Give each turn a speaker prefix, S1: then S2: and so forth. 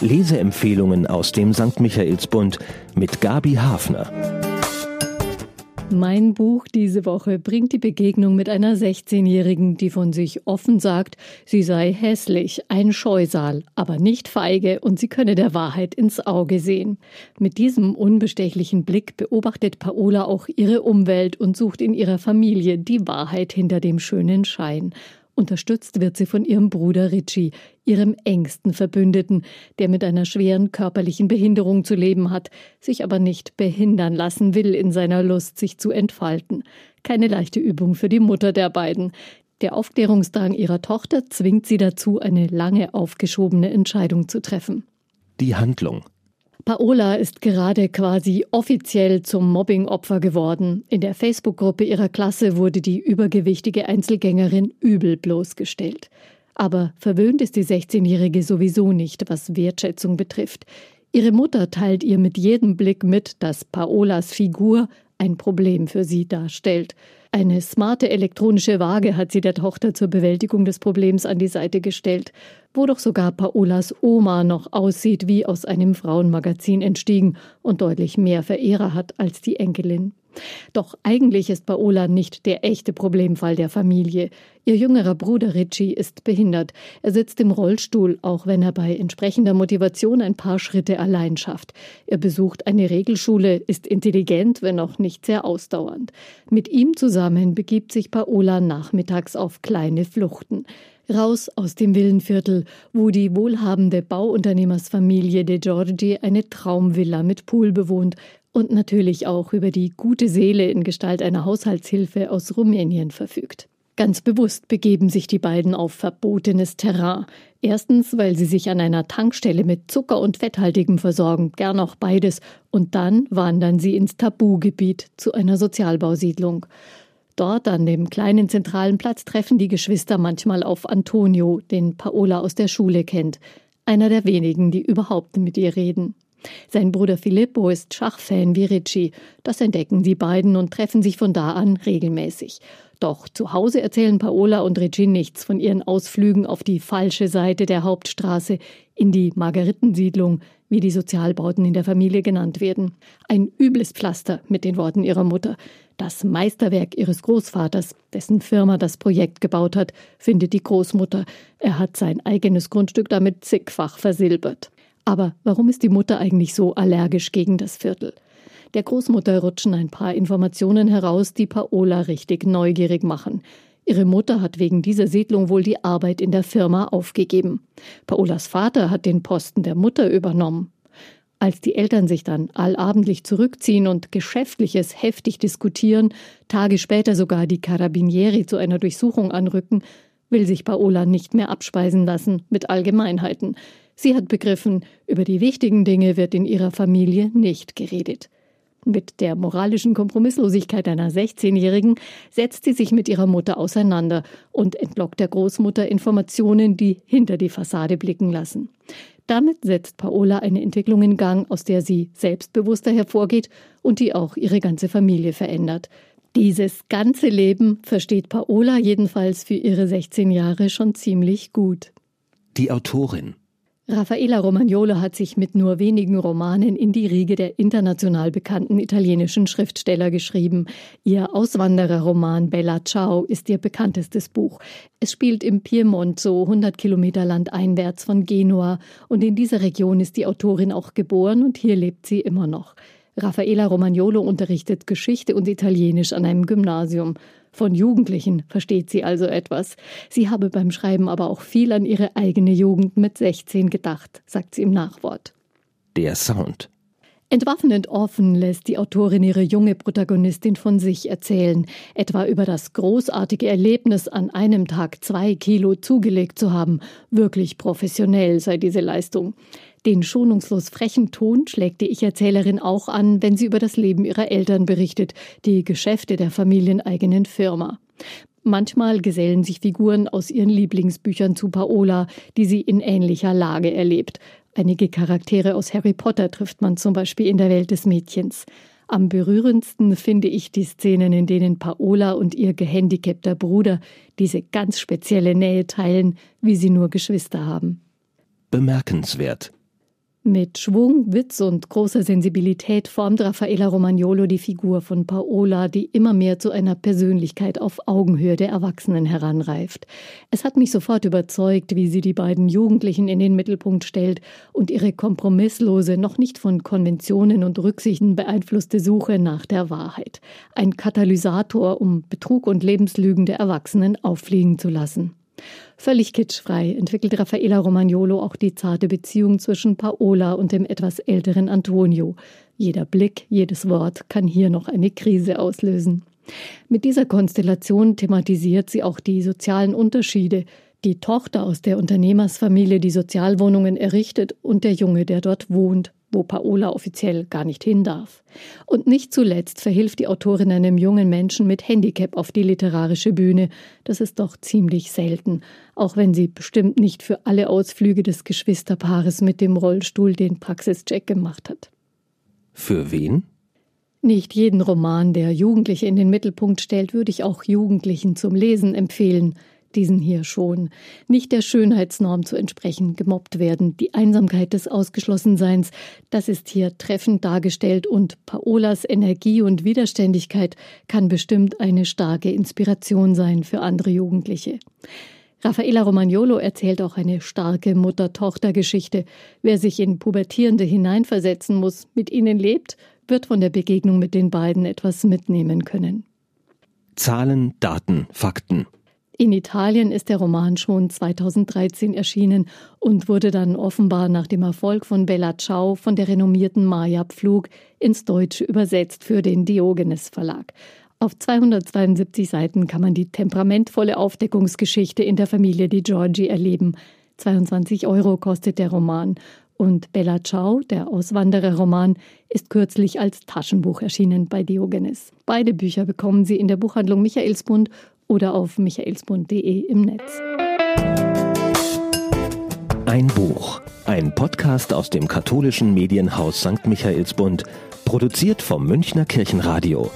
S1: Leseempfehlungen aus dem St. Michaelsbund mit Gabi Hafner.
S2: Mein Buch diese Woche bringt die Begegnung mit einer 16-Jährigen, die von sich offen sagt, sie sei hässlich, ein Scheusal, aber nicht feige und sie könne der Wahrheit ins Auge sehen. Mit diesem unbestechlichen Blick beobachtet Paola auch ihre Umwelt und sucht in ihrer Familie die Wahrheit hinter dem schönen Schein. Unterstützt wird sie von ihrem Bruder Richie, ihrem engsten Verbündeten, der mit einer schweren körperlichen Behinderung zu leben hat, sich aber nicht behindern lassen will in seiner Lust, sich zu entfalten. Keine leichte Übung für die Mutter der beiden. Der Aufklärungsdrang ihrer Tochter zwingt sie dazu, eine lange aufgeschobene Entscheidung zu treffen.
S1: Die Handlung.
S2: Paola ist gerade quasi offiziell zum Mobbingopfer geworden. In der Facebook-Gruppe ihrer Klasse wurde die übergewichtige Einzelgängerin übel bloßgestellt. Aber verwöhnt ist die 16-Jährige sowieso nicht, was Wertschätzung betrifft. Ihre Mutter teilt ihr mit jedem Blick mit, dass Paolas Figur ein Problem für sie darstellt. Eine smarte elektronische Waage hat sie der Tochter zur Bewältigung des Problems an die Seite gestellt, wo doch sogar Paolas Oma noch aussieht wie aus einem Frauenmagazin entstiegen und deutlich mehr Verehrer hat als die Enkelin. Doch eigentlich ist Paola nicht der echte Problemfall der Familie. Ihr jüngerer Bruder Richie ist behindert. Er sitzt im Rollstuhl, auch wenn er bei entsprechender Motivation ein paar Schritte allein schafft. Er besucht eine Regelschule, ist intelligent, wenn auch nicht sehr ausdauernd. Mit ihm zusammen begibt sich Paola nachmittags auf kleine Fluchten. Raus aus dem Villenviertel, wo die wohlhabende Bauunternehmersfamilie De Giorgi eine Traumvilla mit Pool bewohnt, und natürlich auch über die gute Seele in Gestalt einer Haushaltshilfe aus Rumänien verfügt. Ganz bewusst begeben sich die beiden auf verbotenes Terrain. Erstens, weil sie sich an einer Tankstelle mit Zucker und Fetthaltigem versorgen, gern auch beides, und dann wandern sie ins Tabugebiet zu einer Sozialbausiedlung. Dort an dem kleinen zentralen Platz treffen die Geschwister manchmal auf Antonio, den Paola aus der Schule kennt, einer der wenigen, die überhaupt mit ihr reden. Sein Bruder Filippo ist Schachfan wie Ricci. Das entdecken die beiden und treffen sich von da an regelmäßig. Doch zu Hause erzählen Paola und Ricci nichts von ihren Ausflügen auf die falsche Seite der Hauptstraße in die Margaritensiedlung, wie die Sozialbauten in der Familie genannt werden. Ein übles Pflaster mit den Worten ihrer Mutter. Das Meisterwerk ihres Großvaters, dessen Firma das Projekt gebaut hat, findet die Großmutter. Er hat sein eigenes Grundstück damit zigfach versilbert. Aber warum ist die Mutter eigentlich so allergisch gegen das Viertel? Der Großmutter rutschen ein paar Informationen heraus, die Paola richtig neugierig machen. Ihre Mutter hat wegen dieser Siedlung wohl die Arbeit in der Firma aufgegeben. Paolas Vater hat den Posten der Mutter übernommen. Als die Eltern sich dann allabendlich zurückziehen und Geschäftliches heftig diskutieren, Tage später sogar die Carabinieri zu einer Durchsuchung anrücken, will sich Paola nicht mehr abspeisen lassen mit Allgemeinheiten. Sie hat begriffen, über die wichtigen Dinge wird in ihrer Familie nicht geredet. Mit der moralischen Kompromisslosigkeit einer 16-Jährigen setzt sie sich mit ihrer Mutter auseinander und entlockt der Großmutter Informationen, die hinter die Fassade blicken lassen. Damit setzt Paola eine Entwicklung in Gang, aus der sie selbstbewusster hervorgeht und die auch ihre ganze Familie verändert. Dieses ganze Leben versteht Paola jedenfalls für ihre 16 Jahre schon ziemlich gut.
S1: Die Autorin
S2: Raffaella Romagnolo hat sich mit nur wenigen Romanen in die Riege der international bekannten italienischen Schriftsteller geschrieben. Ihr Auswandererroman Bella Ciao ist ihr bekanntestes Buch. Es spielt im Piemont, so 100 Kilometer landeinwärts von Genua, und in dieser Region ist die Autorin auch geboren und hier lebt sie immer noch. Raffaella Romagnolo unterrichtet Geschichte und Italienisch an einem Gymnasium. Von Jugendlichen versteht sie also etwas. Sie habe beim Schreiben aber auch viel an ihre eigene Jugend mit 16 gedacht, sagt sie im Nachwort.
S1: Der Sound.
S2: Entwaffnend offen lässt die Autorin ihre junge Protagonistin von sich erzählen, etwa über das großartige Erlebnis, an einem Tag zwei Kilo zugelegt zu haben. Wirklich professionell sei diese Leistung. Den schonungslos frechen Ton schlägt die Ich-Erzählerin auch an, wenn sie über das Leben ihrer Eltern berichtet, die Geschäfte der familieneigenen Firma. Manchmal gesellen sich Figuren aus ihren Lieblingsbüchern zu Paola, die sie in ähnlicher Lage erlebt. Einige Charaktere aus Harry Potter trifft man zum Beispiel in der Welt des Mädchens. Am berührendsten finde ich die Szenen, in denen Paola und ihr gehandicapter Bruder diese ganz spezielle Nähe teilen, wie sie nur Geschwister haben.
S1: Bemerkenswert.
S2: Mit Schwung, Witz und großer Sensibilität formt Raffaella Romagnolo die Figur von Paola, die immer mehr zu einer Persönlichkeit auf Augenhöhe der Erwachsenen heranreift. Es hat mich sofort überzeugt, wie sie die beiden Jugendlichen in den Mittelpunkt stellt und ihre kompromisslose, noch nicht von Konventionen und Rücksichten beeinflusste Suche nach der Wahrheit. Ein Katalysator, um Betrug und Lebenslügen der Erwachsenen auffliegen zu lassen. Völlig kitschfrei entwickelt Raffaella Romagnolo auch die zarte Beziehung zwischen Paola und dem etwas älteren Antonio. Jeder Blick, jedes Wort kann hier noch eine Krise auslösen. Mit dieser Konstellation thematisiert sie auch die sozialen Unterschiede, die Tochter aus der Unternehmersfamilie die Sozialwohnungen errichtet und der Junge, der dort wohnt wo Paola offiziell gar nicht hin darf. Und nicht zuletzt verhilft die Autorin einem jungen Menschen mit Handicap auf die literarische Bühne. Das ist doch ziemlich selten, auch wenn sie bestimmt nicht für alle Ausflüge des Geschwisterpaares mit dem Rollstuhl den Praxischeck gemacht hat.
S1: Für wen?
S2: Nicht jeden Roman, der Jugendliche in den Mittelpunkt stellt, würde ich auch Jugendlichen zum Lesen empfehlen diesen hier schon, nicht der Schönheitsnorm zu entsprechen, gemobbt werden. Die Einsamkeit des Ausgeschlossenseins, das ist hier treffend dargestellt und Paolas Energie und Widerständigkeit kann bestimmt eine starke Inspiration sein für andere Jugendliche. Raffaella Romagnolo erzählt auch eine starke Mutter-Tochter-Geschichte. Wer sich in Pubertierende hineinversetzen muss, mit ihnen lebt, wird von der Begegnung mit den beiden etwas mitnehmen können.
S1: Zahlen, Daten, Fakten.
S2: In Italien ist der Roman schon 2013 erschienen und wurde dann offenbar nach dem Erfolg von Bella Ciao von der renommierten Maya Pflug ins Deutsche übersetzt für den Diogenes Verlag. Auf 272 Seiten kann man die temperamentvolle Aufdeckungsgeschichte in der Familie Di Giorgi erleben. 22 Euro kostet der Roman. Und Bella Ciao, der Auswandererroman, ist kürzlich als Taschenbuch erschienen bei Diogenes. Beide Bücher bekommen Sie in der Buchhandlung Michaelsbund oder auf michaelsbund.de im Netz.
S1: Ein Buch, ein Podcast aus dem katholischen Medienhaus St. Michaelsbund, produziert vom Münchner Kirchenradio.